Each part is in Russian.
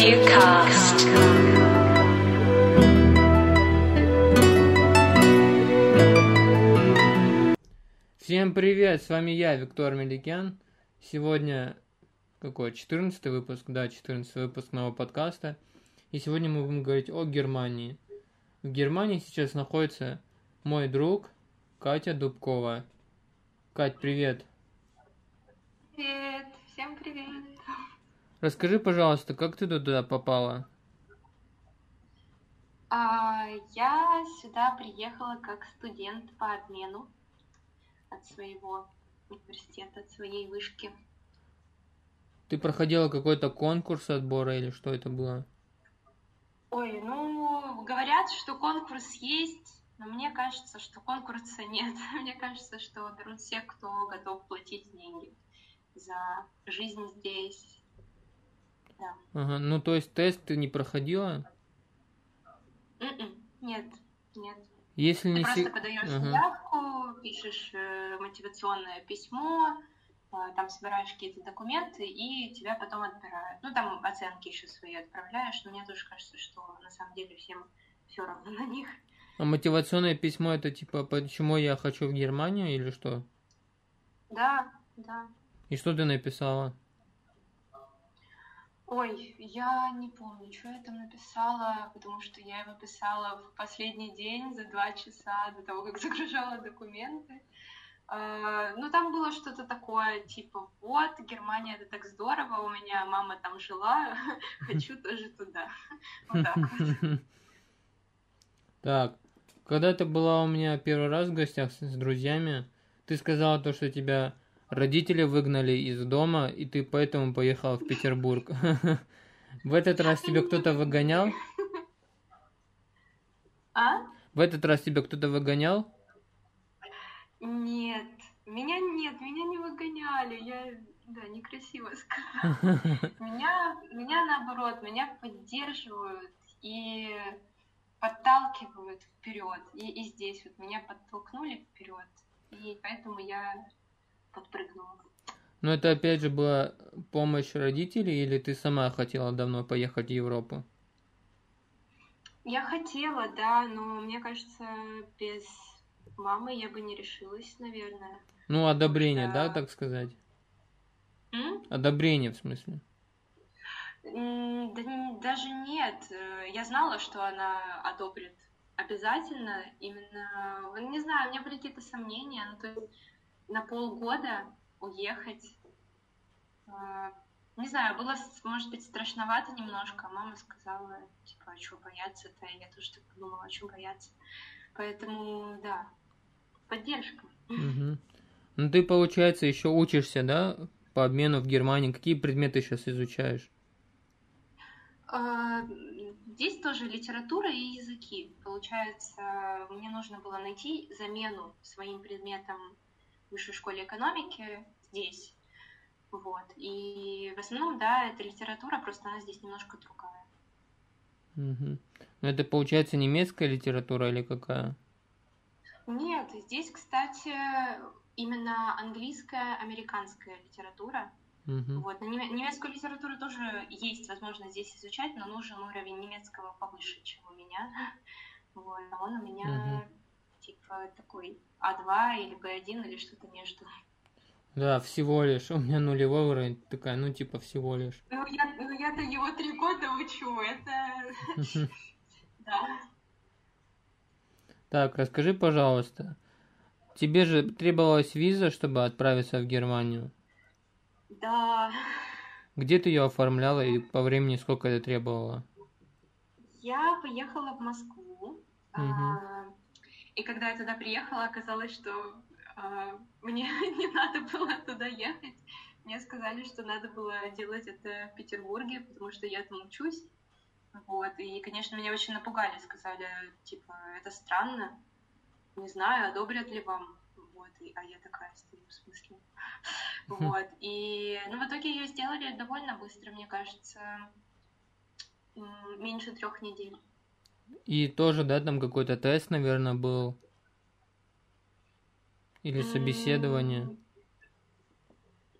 Cast. Всем привет, с вами я, Виктор Меликян. Сегодня какой, 14 выпуск? Да, 14 выпуск нового подкаста. И сегодня мы будем говорить о Германии. В Германии сейчас находится мой друг Катя Дубкова. Кать, привет. Привет, всем привет. Расскажи, пожалуйста, как ты туда попала? А, я сюда приехала как студент по обмену от своего университета, от своей вышки. Ты проходила какой-то конкурс отбора или что это было? Ой, ну, говорят, что конкурс есть, но мне кажется, что конкурса нет. Мне кажется, что берут всех, кто готов платить деньги за жизнь здесь. Да. Ага, ну то есть тест ты не проходила? М-м, Нет, нет. Если Ты не просто се- подаешь Ага. заявку, пишешь э, мотивационное письмо, э, там собираешь какие-то документы, и тебя потом отбирают. Ну, там оценки еще свои отправляешь, но мне тоже кажется, что на самом деле всем все равно на них. А мотивационное письмо это типа почему я хочу в Германию или что? Да, да. И что ты написала? Ой, я не помню, что я там написала, потому что я его писала в последний день за два часа до того, как загружала документы. А, Ну, там было что-то такое, типа, вот, Германия, это так здорово, у меня мама там жила, хочу тоже туда. Вот так вот. Так, когда ты была у меня первый раз в гостях с друзьями, ты сказала то, что тебя родители выгнали из дома, и ты поэтому поехала в Петербург. В этот раз тебя кто-то выгонял? А? В этот раз тебя кто-то выгонял? Нет, меня нет, меня не выгоняли, я, да, некрасиво сказала. Меня, меня наоборот, меня поддерживают и подталкивают вперед. И, и здесь вот меня подтолкнули вперед, и поэтому я подпрыгнула. Но это опять же была помощь родителей, или ты сама хотела давно поехать в Европу? Я хотела, да, но мне кажется, без мамы я бы не решилась, наверное. Ну, одобрение, да, Да. так сказать? М? Одобрение, в смысле. Да даже нет. Я знала, что она одобрит обязательно. Именно, не знаю, у меня были какие-то сомнения. Ну, то есть на полгода уехать. э, Не знаю, было, может быть, страшновато немножко. А Мама сказала, типа, а что бояться-то? Я тоже так подумала, а что бояться? Поэтому, да, поддержка. Мгм. Ну, ты, получается, еще учишься, да, по обмену в Германии. Какие предметы сейчас изучаешь? А, Здесь тоже литература и языки. Получается, мне нужно было найти замену своим предметам высшей школе экономики здесь. Вот. И в основном, да, это литература, просто она здесь немножко другая. Мгм. Ну, это, получается, немецкая литература или какая? Нет, здесь, кстати, именно английская, американская литература. Мгм. Вот. Немецкую литературу тоже есть возможность здесь изучать, но нужен уровень немецкого повыше, чем у меня. Вот. А он у меня Мгм. Типа такой А2 или Б1 или что-то между. Да, всего лишь. У меня нулевой уровень такая, ну, типа, всего лишь. Ну, я, ну, я-то его три года учу, это... Да. Так, расскажи, пожалуйста, тебе же требовалась виза, чтобы отправиться в Германию. Да. Где ты ее оформляла и по времени сколько это требовало? Я поехала в Москву. Мгм. а, И когда я туда приехала, оказалось, что а, мне не надо было туда ехать. Мне сказали, что надо было делать это в Петербурге, потому что я там учусь. Вот. И, конечно, меня очень напугали. Сказали, типа, это странно. Не знаю, одобрят ли вам. Вот. И- а я такая стою, в смысле? Вот. И, ну, в итоге ее сделали довольно быстро, мне кажется. Меньше трех недель. И тоже, да, там какой-то тест, наверное, был. Или собеседование.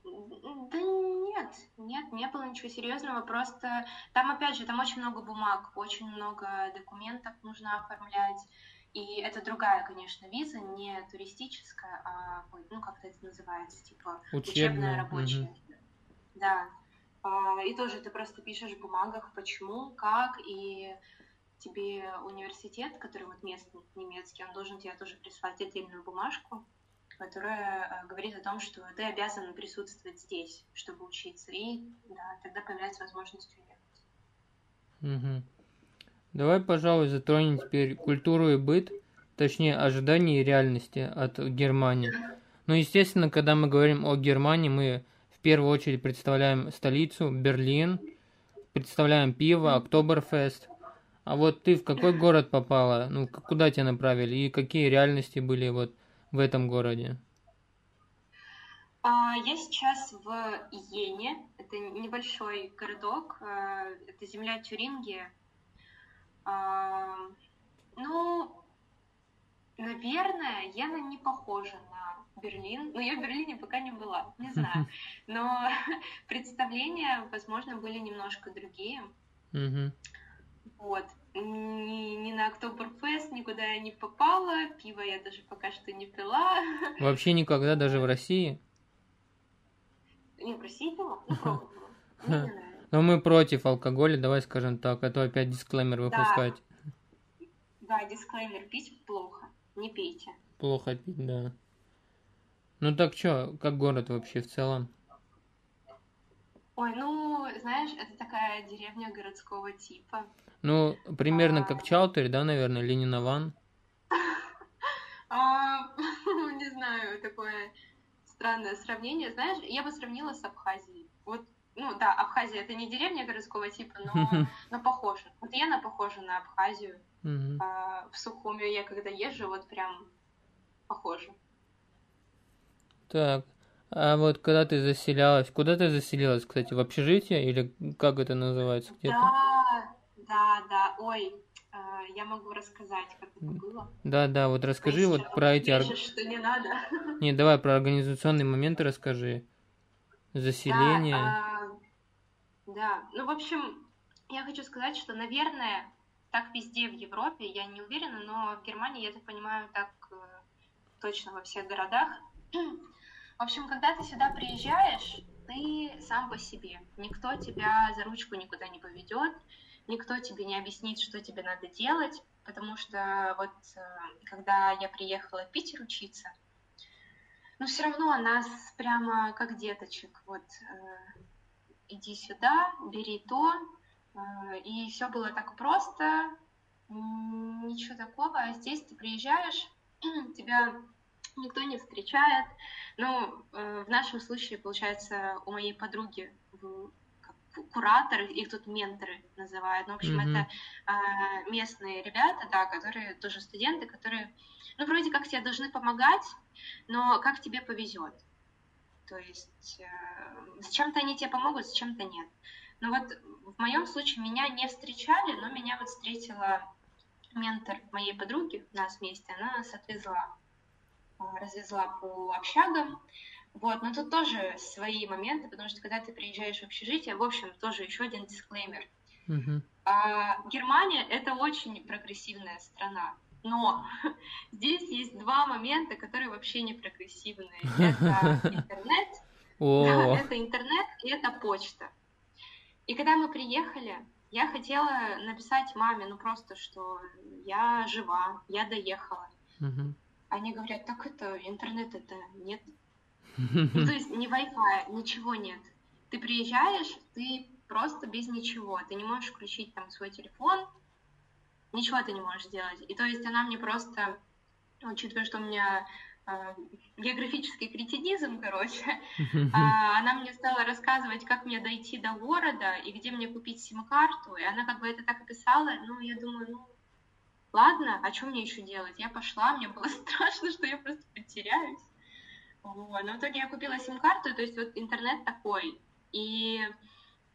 Да нет, нет, не было ничего серьезного, просто там, опять же, там очень много бумаг, очень много документов нужно оформлять, и это другая, конечно, виза, не туристическая, а, ну, как это называется, типа учебная, учебная рабочая. Угу. Да. А, и тоже ты просто пишешь в бумагах, почему, как, и тебе университет, который вот местный, немецкий, он должен тебе тоже прислать отдельную бумажку, которая э, говорит о том, что ты обязан присутствовать здесь, чтобы учиться, и да, тогда появляется возможность уехать. Угу. Давай, пожалуй, затронем теперь культуру и быт, точнее, ожидания и реальности от Германии. Ну, естественно, когда мы говорим о Германии, мы в первую очередь представляем столицу, Берлин, представляем пиво, Октоберфест. А вот ты в какой город попала? Ну, куда тебя направили? И какие реальности были вот в этом городе? А, я сейчас в Йене. Это небольшой городок. Э, это земля Тюрингия. А, ну, наверное, Йена не похожа на Берлин. Но я в Берлине пока не была, не знаю. Но представления, возможно, были немножко другие. Вот ни, ни на Октоберфест никуда я не попала, пиво я даже пока что не пила. Вообще никогда, даже в России? Не, в России пила, ну пробовала. Мне не Но мы против алкоголя, давай скажем так, а то опять дисклеймер выпускать. Да, да дисклеймер, пить плохо, не пейте. Плохо пить, да. Ну так что, как город вообще в целом? Ой, ну, знаешь, это такая деревня городского типа. Ну, примерно как Чаутер, да, наверное, Ленинован? А, не знаю, такое странное сравнение. Знаешь, я бы сравнила с Абхазией. Вот, ну да, Абхазия это не деревня городского типа, но, но похоже. Вот я на похожа на Абхазию. А, в Сухуми я когда езжу, вот прям похоже. Так, а вот когда ты заселялась, куда ты заселилась, кстати, в общежитие или как это называется где-то? Да, да, да. Ой, э, я могу рассказать, как это было. Да, да, вот расскажи вот про эти... Пишешь, что не надо. Не, давай про организационные моменты расскажи. Заселение. Да, а, да, ну, в общем, я хочу сказать, что, наверное, так везде в Европе, я не уверена, но в Германии, я так понимаю, так э, точно во всех городах. В общем, когда ты сюда приезжаешь, ты сам по себе. Никто тебя за ручку никуда не поведет, никто тебе не объяснит, что тебе надо делать, потому что вот э, когда я приехала в Питер учиться, ну все равно нас прямо как деточек, вот э, иди сюда, бери то, э, и все было так просто, ничего такого, а здесь ты приезжаешь, тебя никто не встречает. Ну, в нашем случае, получается, у моей подруги кураторы, их тут менторы называют. Ну, в общем, mm-hmm. это э, местные ребята, да, которые тоже студенты, которые, ну, вроде как тебе должны помогать, но как тебе повезет. То есть э, с чем-то они тебе помогут, с чем-то нет. Но вот в моем случае меня не встречали, но меня вот встретила ментор моей подруги, у нас вместе, она нас отвезла, развезла по общагам, вот, но тут тоже свои моменты, потому что когда ты приезжаешь в общежитие, в общем, тоже еще один дисклеймер. Uh-huh. А, Германия это очень прогрессивная страна, но здесь есть два момента, которые вообще не прогрессивные. Это интернет, да, это интернет и это почта. И когда мы приехали, я хотела написать маме, ну просто, что я жива, я доехала. Uh-huh. Они говорят, так это интернет это нет. Ну, то есть ни Wi-Fi, ничего нет. Ты приезжаешь, ты просто без ничего. Ты не можешь включить там свой телефон, ничего ты не можешь сделать. И то есть она мне просто, учитывая, что у меня э, географический кретинизм, короче, э, она мне стала рассказывать, как мне дойти до города и где мне купить сим-карту. И она как бы это так описала, ну, я думаю, ну, ладно, а что мне еще делать? Я пошла, мне было страшно, что я просто потеряюсь. Вот. Но в итоге я купила сим-карту, то есть вот интернет такой. И,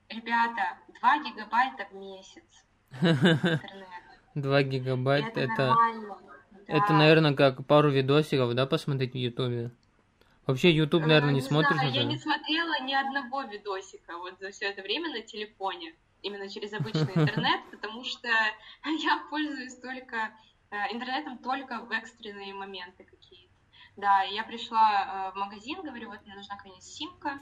ребята, 2 гигабайта в месяц. Интернет. 2 гигабайта это... Это, это, наверное, как пару видосиков, да, посмотреть в Ютубе? Вообще YouTube, Э, наверное, не Не смотришь знаю, я не смотрела ни одного видосика вот за все это время на телефоне, именно через обычный интернет, потому что я пользуюсь только э, интернетом только в экстренные моменты какие-то. Да, я пришла э, в магазин, говорю, вот мне нужна, конечно, симка,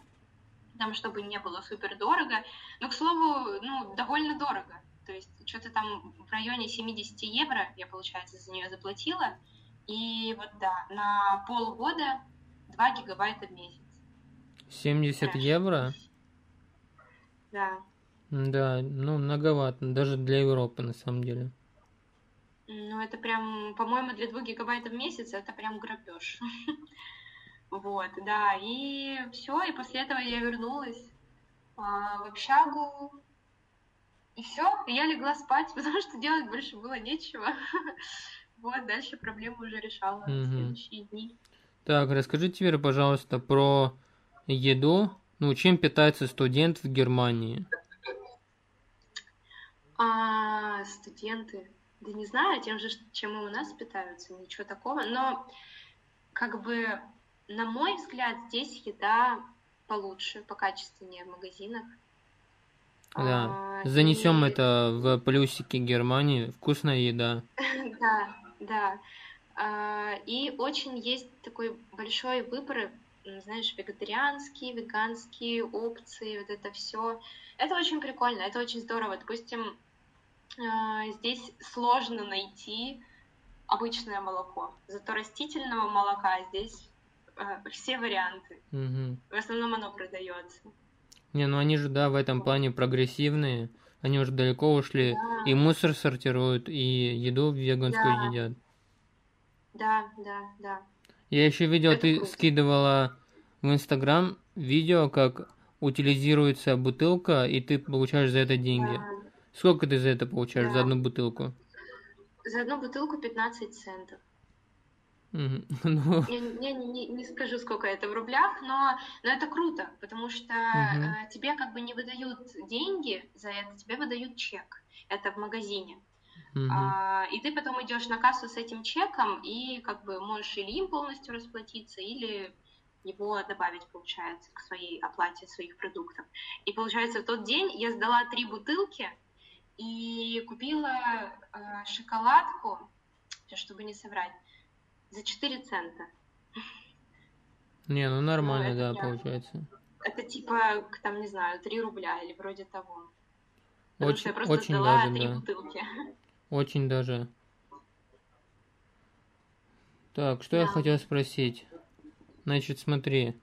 там, чтобы не было супер дорого. Но, к слову, ну, довольно дорого. То есть что-то там в районе 70 евро я, получается, за нее заплатила. И вот да, на полгода 2 гигабайта в месяц. 70 Трэш. евро? Да. Да, ну, многовато, даже для Европы, на самом деле. Ну, это прям, по-моему, для 2 гигабайтов в месяц это прям грабеж. Вот, да, и все, и после этого я вернулась а, в общагу, и все, я легла спать, потому что делать больше было нечего. Вот, дальше проблему уже решала в Мгм. следующие дни. Так, расскажи теперь, пожалуйста, про еду. Ну, чем питается студент в Германии? А, студенты, да не знаю, тем же, чем и у нас питаются, ничего такого, но как бы, на мой взгляд, здесь еда получше, покачественнее в магазинах. Да, А, занесем и- это в плюсики Германии. Вкусная еда. Да, да. А, И очень есть такой большой выбор, знаешь, вегетарианские, веганские опции, вот это все. Это очень прикольно, это очень здорово. Допустим, а, здесь сложно найти обычное молоко, зато растительного молока здесь а, все варианты. Мгм. В основном оно продается. Не, ну они же, да, в этом плане прогрессивные. Они уже далеко ушли. Да. И мусор сортируют, и еду веганскую Да. едят. Да, да, да. Я еще видел, Это ты круто. скидывала в Инстаграм видео, как утилизируется бутылка, и ты получаешь за это деньги. Да. Сколько ты за это получаешь, за Да. одну бутылку? За одну бутылку 15 центов. Ну, Я не, не- не скажу, сколько это в рублях, но, но это круто, потому что э, тебе как бы не выдают деньги за это, тебе выдают чек. Это в магазине. Мгм. А, и ты потом идешь на кассу с этим чеком и как бы можешь или им полностью расплатиться, или его добавить, получается, к своей оплате своих продуктов. И получается, в тот день я сдала три бутылки и купила э, шоколадку, чтобы не соврать, за 4 цента. Не, ну нормально, это да, прям- получается. Это типа, там, не знаю, 3 рубля или вроде того. Потому что Очень, я просто очень сдала даже, три да. бутылки. Очень даже. Так, что я Да. хотел спросить? Значит, смотри.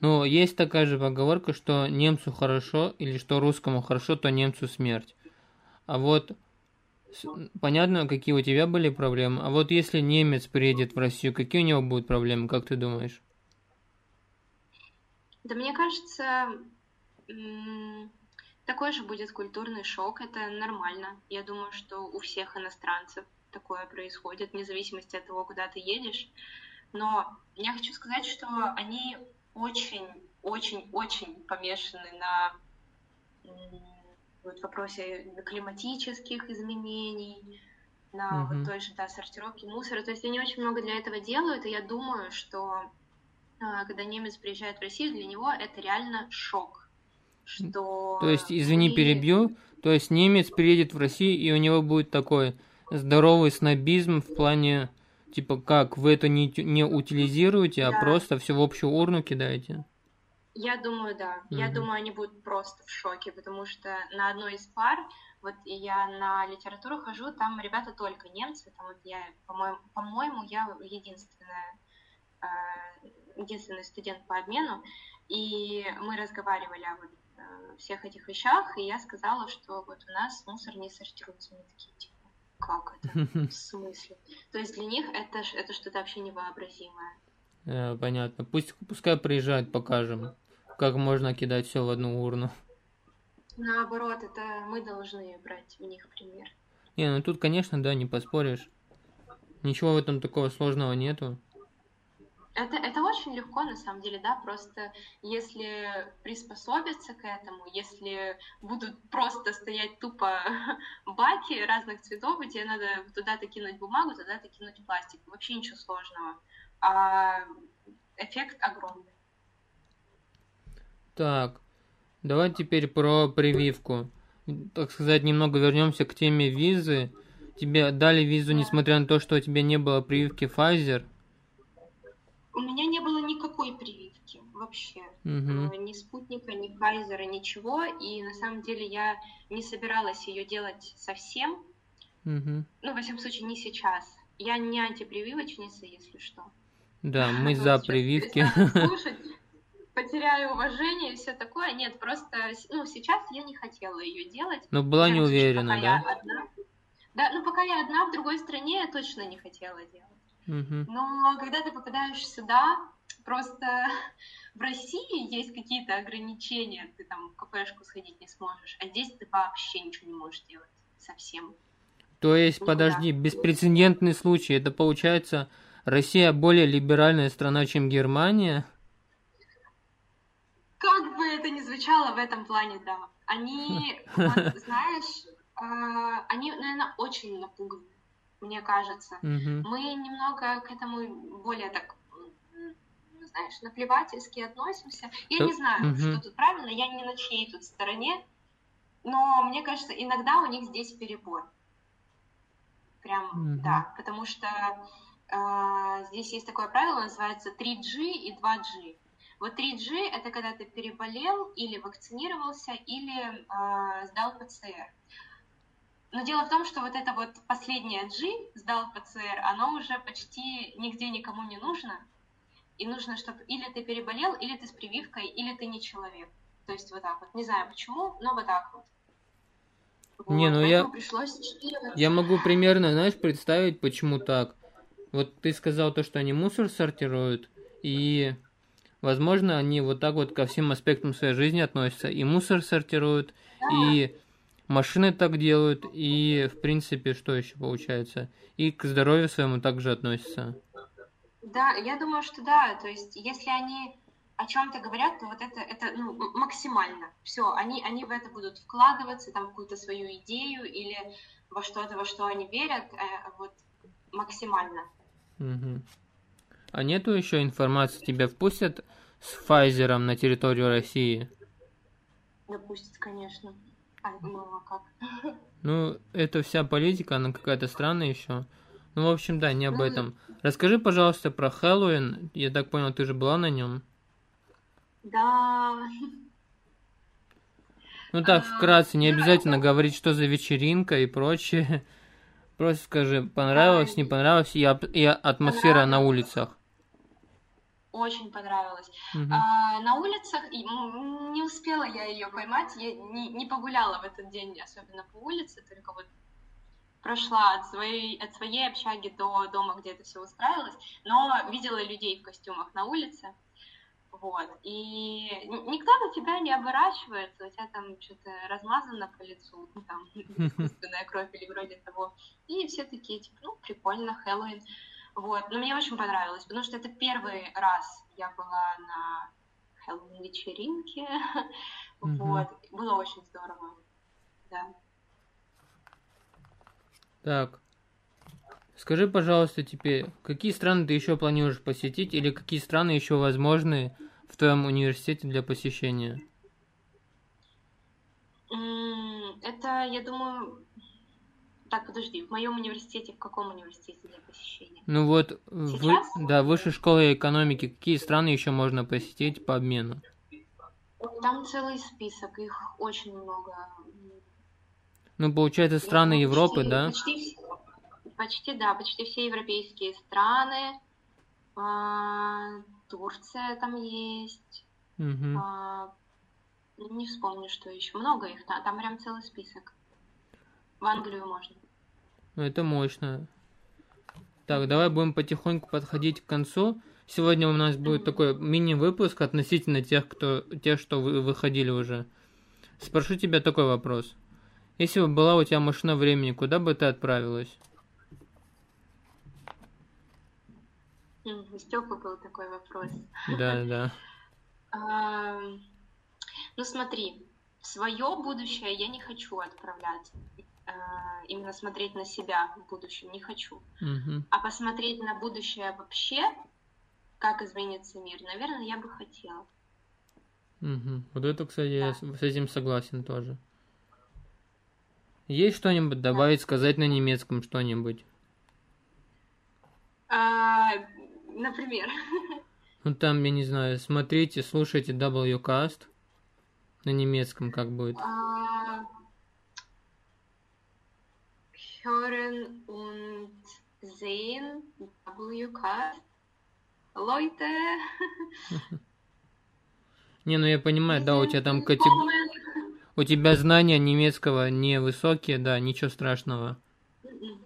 Ну, есть такая же поговорка, что немцу хорошо, или что русскому хорошо, то немцу смерть. А вот понятно, какие у тебя были проблемы. А вот если немец приедет в Россию, какие у него будут проблемы, как ты думаешь? Да мне кажется, м, такой же будет культурный шок, это нормально. Я думаю, что у всех иностранцев такое происходит, вне зависимости от того, куда ты едешь. Но я хочу сказать, что они очень-очень-очень помешаны на вот вопросе климатических изменений, на Мгм. вот той же да, сортировке мусора. То есть они очень много для этого делают, и я думаю, что а, когда немец приезжает в Россию, для него это реально шок. Что То есть, извини, перебью. То есть немец приедет в Россию, и у него будет такой здоровый снобизм в плане, типа, как вы это не, не утилизируете, а Да. просто все в общую урну кидаете. Я думаю, да. Я Мгм. думаю, они будут просто в шоке, потому что на одной из пар, вот я на литературу хожу, там ребята только немцы, там вот я, по-моему, по-моему, я единственная, а, единственный студент по обмену, и мы разговаривали о вот, э, всех этих вещах, и я сказала, что вот у нас мусор не сортируется. Они такие, типа, как это? В смысле? То есть для них это, это что-то вообще невообразимое. Э, Понятно. Пусть, пускай приезжают, покажем, как можно кидать все в одну урну. Наоборот, это мы должны брать у них пример. Не, ну тут, конечно, да, не поспоришь. Ничего в этом такого сложного нету. Это, это очень легко, на самом деле, да, просто если приспособиться к этому, если будут просто стоять тупо баки разных цветов, и тебе надо туда-то кинуть бумагу, туда-то кинуть пластик, вообще ничего сложного. А эффект огромный. Так, давай теперь про прививку. Так сказать, немного вернемся к теме визы. Тебе дали визу, несмотря на то, что у тебя не было прививки Pfizer? У меня не было никакой прививки вообще. Угу. Ни спутника, ни Pfizer, ничего. И на самом деле я не собиралась ее делать совсем. Угу. Ну, во всяком случае, не сейчас. Я не антипрививочница, если что. Да, мы за прививки. Слушать, потеряю уважение и все такое. Нет, просто, ну, сейчас я не хотела ее делать. Но была не уверена, да? Да, ну пока я одна в другой стране, я точно не хотела делать. Угу. Но когда ты попадаешь сюда, просто в России есть какие-то ограничения, ты там в кафешку сходить не сможешь, а здесь ты вообще ничего не можешь делать совсем. То есть, Никуда. подожди, беспрецедентный случай, это получается Россия более либеральная страна, чем Германия? Как бы это ни звучало в этом плане, да. Они, вот, знаешь, э, они, наверное, очень напуганы, мне кажется. Угу. Мы немного к этому более так знаешь, наплевательски относимся. Я То... не знаю, что тут правильно, я не на чьей тут стороне, но мне кажется, иногда у них здесь перебор. Прям, угу. да, потому что э, здесь есть такое правило, называется 3G и 2G. Вот 3G это когда ты переболел или вакцинировался, или э, сдал ПЦР. Но дело в том, что вот это вот последнее G, сдал ПЦР, оно уже почти нигде никому не нужно. И нужно, чтобы или ты переболел, или ты с прививкой, или ты не человек. То есть вот так вот. Не знаю почему, но вот так вот. Не, ну я... Я могу примерно, знаешь, представить, почему так. Вот ты сказал то, что они мусор сортируют, и, возможно, они вот так вот ко всем аспектам своей жизни относятся. И мусор сортируют, да. и машины так делают, и, в принципе, что еще получается? И к здоровью своему также относятся. Да, я думаю, что да. То есть, если они о чем-то говорят, то вот это, это ну, максимально. Все, они, они в это будут вкладываться, там, какую-то свою идею или во что-то, во что они верят, э, вот максимально. Угу. А нету еще информации, тебя впустят с Файзером на территорию России? Да пустят, конечно. А, ну, а как? Ну, это вся политика, она какая-то странная еще. Ну, в общем, да, не об ну, этом. Расскажи, пожалуйста, про Хэллоуин. Я так понял, ты же была на нем? Да. Ну так, а, вкратце, не обязательно говорить, что за вечеринка и прочее. Просто скажи, понравилось, не понравилось, и, и атмосфера на улицах. Очень понравилось. Угу. А, на улицах не успела я ее поймать, я не, не погуляла в этот день, особенно по улице, только вот прошла от своей, от своей общаги до дома, где это все устраивалось, но видела людей в костюмах на улице. Вот. И никто на тебя не оборачивается, у тебя там что-то размазано по лицу, там, искусственная кровь или вроде того. И все такие, типа, ну, прикольно, Хэллоуин. Вот. Но мне очень понравилось, потому что это первый раз я была на Хэллоуин вечеринке. Вот. Было очень здорово. Да. Так. Скажи, пожалуйста, теперь, какие страны ты еще планируешь посетить или какие страны еще возможны в твоем университете для посещения? Это, я думаю... Так, подожди, в моем университете, в каком университете для посещения? Ну вот, вы, да, высшей школы экономики, какие страны еще можно посетить по обмену? Там целый список, их очень много. Ну, получается, страны ну, Европы, почти, да? Почти, почти, да, почти все европейские страны. А, Турция там есть. Угу. А, не вспомню, что еще. Много их, там, там прям целый список. В Англию можно. Ну, это мощно. Так, давай будем потихоньку подходить к концу. Сегодня у нас будет такой мини-выпуск относительно тех, кто, тех, что вы выходили уже. Спрошу тебя такой вопрос. Если бы была у тебя машина времени, куда бы ты отправилась? У Степа был такой вопрос. Да, да. Ну смотри, свое будущее я не хочу отправлять. А, именно смотреть на себя в будущем не хочу. А посмотреть на будущее вообще как изменится мир. Наверное, я бы хотела. Угу. Вот это, кстати, я с этим согласен тоже. Есть что-нибудь добавить, сказать на немецком что-нибудь? А, например, Ну там, я не знаю, смотрите, слушайте WCast на немецком как будет. а, hören und sehen WCast. Leute, Не, ну я понимаю, да, у тебя там willkommen. у тебя знания немецкого невысокие, да, ничего страшного. М-м.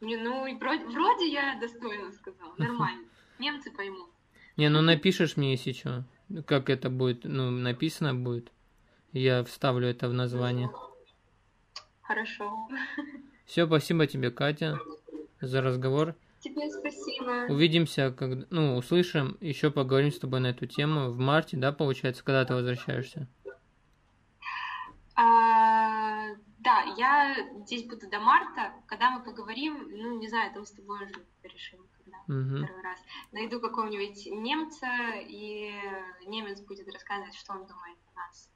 Не, ну, и вроде, вроде я достойно сказала, нормально. Немцы поймут. Не, ну напишешь мне, если что, как это будет, ну, написано будет. Я вставлю это в название. Хорошо. Все, спасибо тебе, Катя, за разговор. Тебе спасибо. Увидимся, когда, ну, услышим, еще поговорим с тобой на эту тему в марте, да, получается, когда ты возвращаешься? А, да, я здесь буду до марта. Когда мы поговорим, ну, не знаю, там с тобой уже решим, когда Угу. первый раз. Найду какого-нибудь немца, и немец будет рассказывать, что он думает о нас.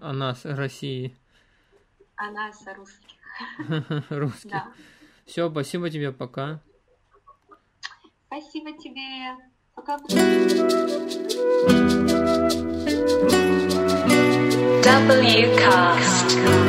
О нас, России, О нас, о русских. русских. Да. Все, спасибо тебе, пока. Спасибо тебе. Пока. WCast.